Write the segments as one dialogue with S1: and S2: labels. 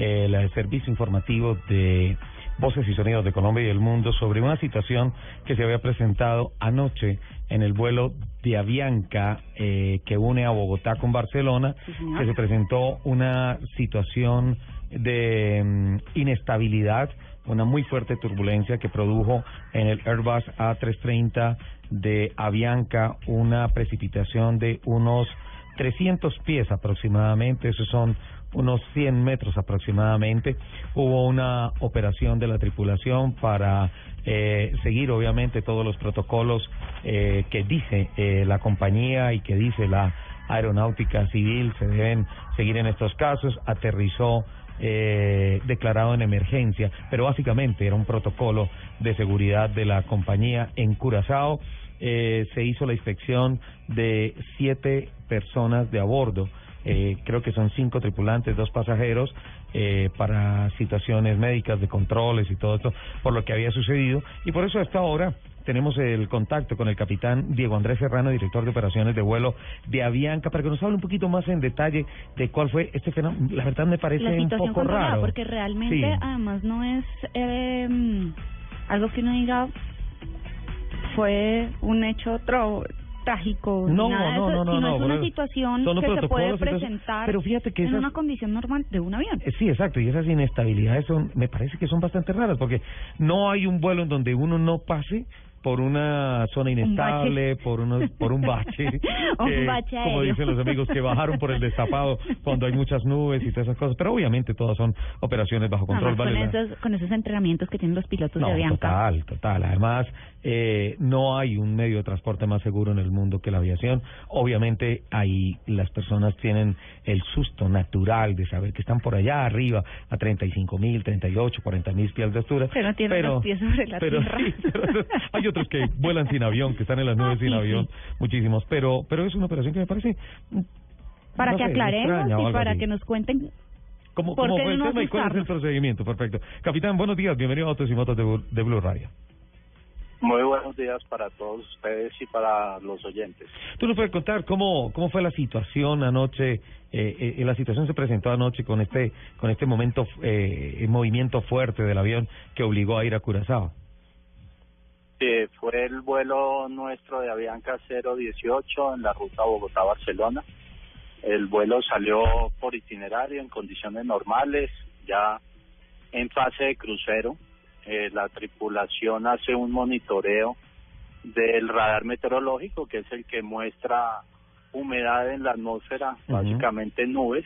S1: el servicio informativo de Voces y Sonidos de Colombia y el Mundo sobre una situación que se había presentado anoche en el vuelo de Avianca eh, que une a Bogotá con Barcelona, que se presentó una situación de mm, inestabilidad, una muy fuerte turbulencia que produjo en el Airbus A330 de Avianca una precipitación de unos 300 pies aproximadamente, esos son unos 100 metros aproximadamente. Hubo una operación de la tripulación para eh, seguir obviamente todos los protocolos eh, que dice eh, la compañía y que dice la aeronáutica civil se deben seguir en estos casos. Aterrizó eh, declarado en emergencia, pero básicamente era un protocolo de seguridad de la compañía en Curazao. Eh, se hizo la inspección de siete personas de a bordo eh, creo que son cinco tripulantes, dos pasajeros, eh, para situaciones médicas, de controles y todo esto, por lo que había sucedido. Y por eso hasta ahora tenemos el contacto con el capitán Diego Andrés Serrano, director de operaciones de vuelo de Avianca, para que nos hable un poquito más en detalle de cuál fue este fenómeno. La verdad me parece un poco raro.
S2: Porque realmente, además, no es eh, algo que uno diga fue un hecho otro trágico,
S1: no,
S2: nada
S1: no, no, no,
S2: sino
S1: no,
S2: es una situación que se puede presentar
S1: pero fíjate que
S2: en una condición normal de un avión.
S1: Eh, sí, exacto, y esas inestabilidades son, me parece que son bastante raras, porque no hay un vuelo en donde uno no pase por una zona inestable, por unos, por un bache,
S2: un bache
S1: como dicen los amigos, que bajaron por el destapado cuando hay muchas nubes y todas esas cosas, pero obviamente todas son operaciones bajo control.
S2: con, esos, con esos entrenamientos que tienen los pilotos de Avianca.
S1: Total, total. Además, eh, no hay un medio de transporte más seguro en el mundo que la aviación. Obviamente, ahí las personas tienen el susto natural de saber que están por allá arriba, a 35 mil, 38, 40 mil pies de altura.
S2: Pero tienen los pies sobre la tierra.
S1: hay otros que vuelan sin avión, que están en las nubes ah, sin avión, muchísimos. Pero, pero es una operación que me parece.
S2: Para que aclaremos y para que nos cuenten
S1: ¿Cómo, cómo fue el tema y cuál es el procedimiento? Perfecto. Capitán, buenos días. Bienvenido a Autos y Motos de, de Blue Radio.
S3: Muy buenos días para todos ustedes y para los oyentes.
S1: ¿Tú nos puedes contar cómo, cómo fue la situación anoche? Eh, eh, la situación se presentó anoche con este, con este momento, eh, movimiento fuerte del avión que obligó a ir a Curazao.
S3: Sí, fue el vuelo nuestro de Avianca 018 en la ruta Bogotá-Barcelona. El vuelo salió por itinerario en condiciones normales, ya en fase de crucero. Eh, la tripulación hace un monitoreo del radar meteorológico, que es el que muestra humedad en la atmósfera, básicamente nubes,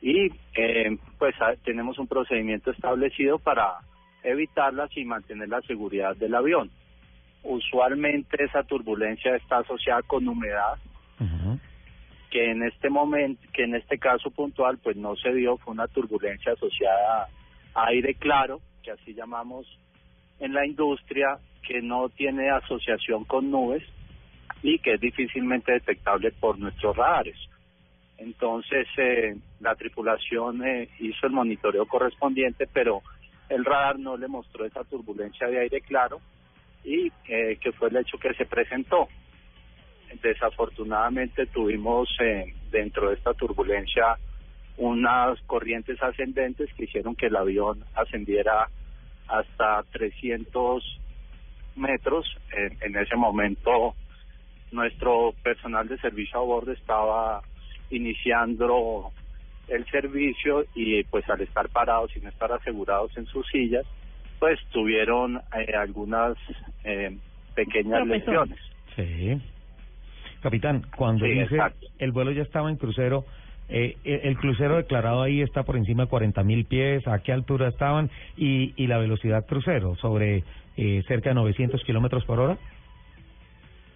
S3: y eh, pues tenemos un procedimiento establecido para evitarlas y mantener la seguridad del avión. Usualmente esa turbulencia está asociada con humedad, que en este momento, que en este caso puntual, pues no se dio, fue una turbulencia asociada a aire claro, que así llamamos en la industria, que no tiene asociación con nubes y que es difícilmente detectable por nuestros radares. Entonces, eh, la tripulación eh, hizo el monitoreo correspondiente, pero el radar no le mostró esa turbulencia de aire claro y eh, que fue el hecho que se presentó. Desafortunadamente tuvimos dentro de esta turbulencia unas corrientes ascendentes que hicieron que el avión ascendiera hasta 300 metros. En, ese momento nuestro personal de servicio a bordo estaba iniciando el servicio y pues al estar parados sin estar asegurados en sus sillas, pues tuvieron eh, algunas eh, pequeñas lesiones.
S1: Sí. Capitán, cuando dice el vuelo ya estaba en crucero, eh, eh, el crucero declarado ahí está por encima de 40 mil pies, ¿a qué altura estaban? Y, y la velocidad crucero, sobre eh, cerca de 900 kilómetros por hora.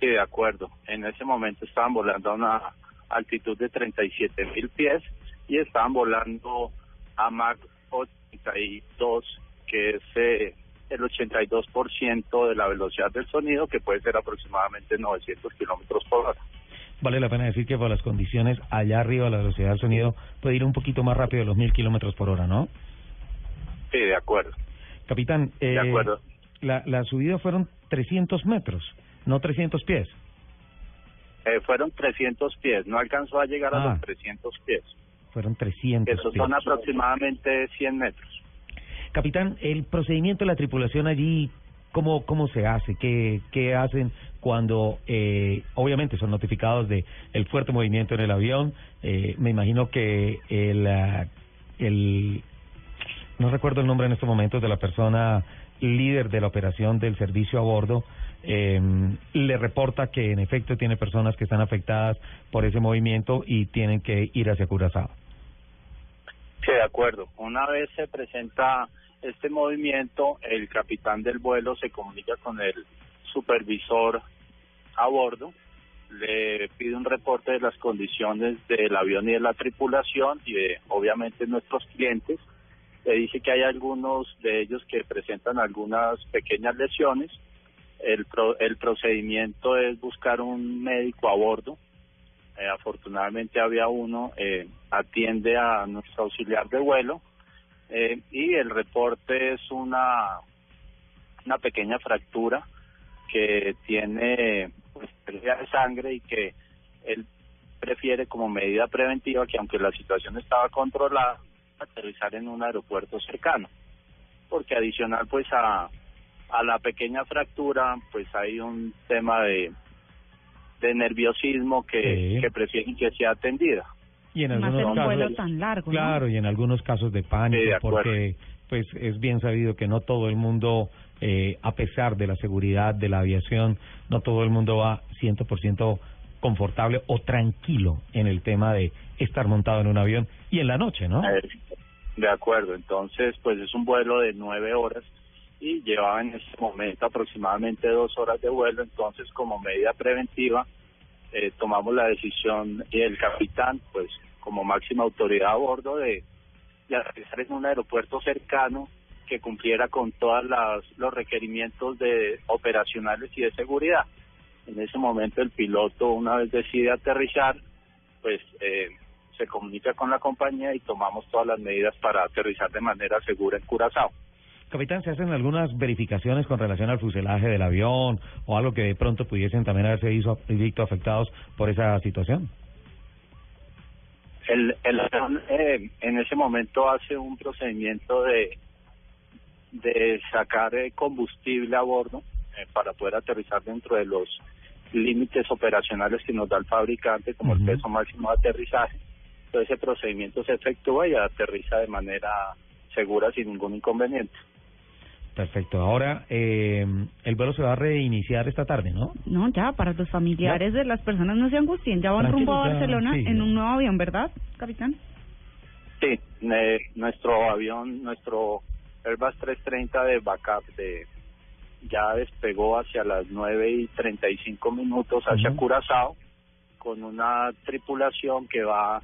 S3: Sí, de acuerdo. En ese momento estaban volando a una altitud de 37 mil pies y estaban volando a Mach 82, que es eh, el 82% de la velocidad del sonido, que puede ser aproximadamente 900 kilómetros por hora.
S1: Vale la pena decir que por las condiciones allá arriba la velocidad del sonido puede ir un poquito más rápido de los mil kilómetros por hora, ¿no?
S3: Sí, de acuerdo.
S1: Capitán, eh,
S3: De acuerdo.
S1: La, la subida fueron 300 metros, no 300 pies.
S3: Eh, fueron 300 pies, no alcanzó a llegar a
S1: Ah.
S3: los 300 pies.
S1: Fueron 300
S3: Esos
S1: pies.
S3: son aproximadamente 100 metros.
S1: Capitán, el procedimiento de la tripulación allí, ¿cómo, cómo se hace? ¿Qué, qué hacen cuando, eh, obviamente, son notificados de el fuerte movimiento en el avión? Eh, me imagino que el, ah, el, no recuerdo el nombre en estos momentos de la persona líder de la operación del servicio a bordo, eh, le reporta que en efecto tiene personas que están afectadas por ese movimiento y tienen que ir hacia Curazao.
S3: Sí, de acuerdo. Una vez se presenta este movimiento, el capitán del vuelo se comunica con el supervisor a bordo, le pide un reporte de las condiciones del avión y de la tripulación y de, obviamente, nuestros clientes. Le dice que hay algunos de ellos que presentan algunas pequeñas lesiones. El, pro- el procedimiento es buscar un médico a bordo eh, afortunadamente había uno, eh, atiende a nuestro auxiliar de vuelo eh, y el reporte es una, una pequeña fractura que tiene pues, pérdida de sangre y que él prefiere como medida preventiva que aunque la situación estaba controlada, aterrizar en un aeropuerto cercano. Porque adicional pues a, a la pequeña fractura pues hay un tema de de nerviosismo que,
S1: Sí.
S3: que prefieren que sea atendida.
S1: Y en
S2: Más
S1: algunos
S2: un
S1: casos,
S2: vuelo tan largo, ¿no?
S1: Claro, y en algunos casos de pánico,
S3: Sí, de acuerdo.
S1: porque pues es bien sabido que no todo el mundo, eh, a pesar de la seguridad de la aviación, no todo el mundo va 100% confortable o tranquilo en el tema de estar montado en un avión y en la noche, ¿no?
S3: De acuerdo, entonces pues es un vuelo de nueve horas y llevaba en ese momento aproximadamente dos horas de vuelo, entonces como medida preventiva eh, tomamos la decisión y el capitán pues como máxima autoridad a bordo de, de aterrizar en un aeropuerto cercano que cumpliera con todos los requerimientos de operacionales y de seguridad. En ese momento el piloto una vez decide aterrizar, pues eh, se comunica con la compañía y tomamos todas las medidas para aterrizar de manera segura en Curazao.
S1: Capitán, ¿se hacen algunas verificaciones con relación al fuselaje del avión o algo que de pronto pudiesen también haberse visto afectados por esa situación?
S3: El, el avión eh, en ese momento hace un procedimiento de, de sacar eh, combustible a bordo eh, para poder aterrizar dentro de los límites operacionales que nos da el fabricante como el peso máximo de aterrizaje. Entonces ese procedimiento se efectúa y aterriza de manera segura sin ningún inconveniente.
S1: Perfecto. Ahora, eh, el vuelo se va a reiniciar esta tarde, ¿no?
S2: No, ya, para los familiares de las personas no se angustien. Ya van rumbo a
S1: ya,
S2: Barcelona
S1: sí,
S2: en
S1: ya.
S2: un nuevo avión, ¿verdad, capitán?
S3: Sí, eh, nuestro avión, nuestro Airbus 330 de backup de ya despegó hacia las 9 y 35 minutos hacia. Curazao con una tripulación que va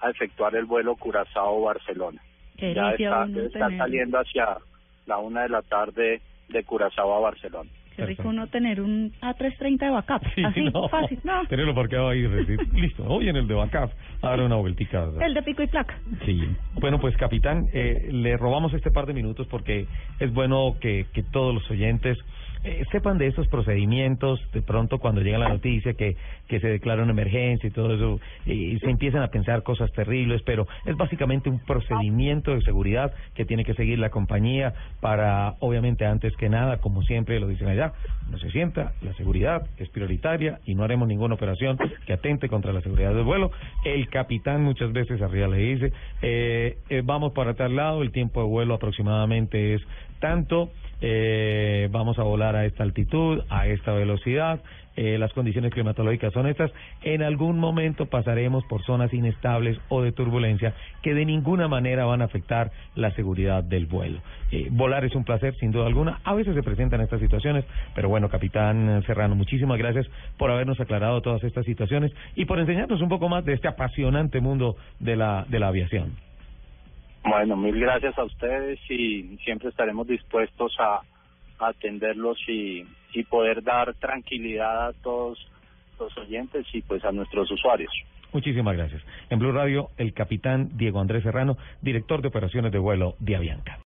S3: a efectuar el vuelo Curazao-Barcelona.
S2: Qué
S3: Ya está, está saliendo hacia la una de la tarde de Curazao a Barcelona.
S2: Qué rico
S1: Perfecto.
S2: uno tener un A330 de backup.
S1: Sí,
S2: Así,
S1: no.
S2: fácil. No,
S1: Tenerlo parqueado ahí, decir, listo, hoy en el de backup, a dar una vueltica.
S2: el de pico y placa.
S1: Sí. Bueno, pues capitán, eh, le robamos este par de minutos porque es bueno que, que todos los oyentes eh, sepan de esos procedimientos, de pronto cuando llega la noticia que, que se declara una emergencia y todo eso, y se empiezan a pensar cosas terribles, pero es básicamente un procedimiento de seguridad que tiene que seguir la compañía para, obviamente, antes que nada, como siempre lo dicen allá, no se sienta, la seguridad es prioritaria y no haremos ninguna operación que atente contra la seguridad del vuelo. El capitán muchas veces arriba le dice, eh, eh, vamos para tal lado, el tiempo de vuelo aproximadamente es tanto eh, vamos a volar a esta altitud, a esta velocidad, eh, las condiciones climatológicas son estas. En algún momento pasaremos por zonas inestables o de turbulencia que de ninguna manera van a afectar la seguridad del vuelo. Eh, volar es un placer, sin duda alguna. A veces se presentan estas situaciones, pero bueno, capitán Serrano, muchísimas gracias por habernos aclarado todas estas situaciones y por enseñarnos un poco más de este apasionante mundo de la, de la aviación.
S3: Bueno, mil gracias a ustedes y siempre estaremos dispuestos a, atenderlos y, y poder dar tranquilidad a todos los oyentes y pues a nuestros usuarios.
S1: Muchísimas gracias. En Blue Radio, el capitán Diego Andrés Serrano, director de operaciones de vuelo de Avianca.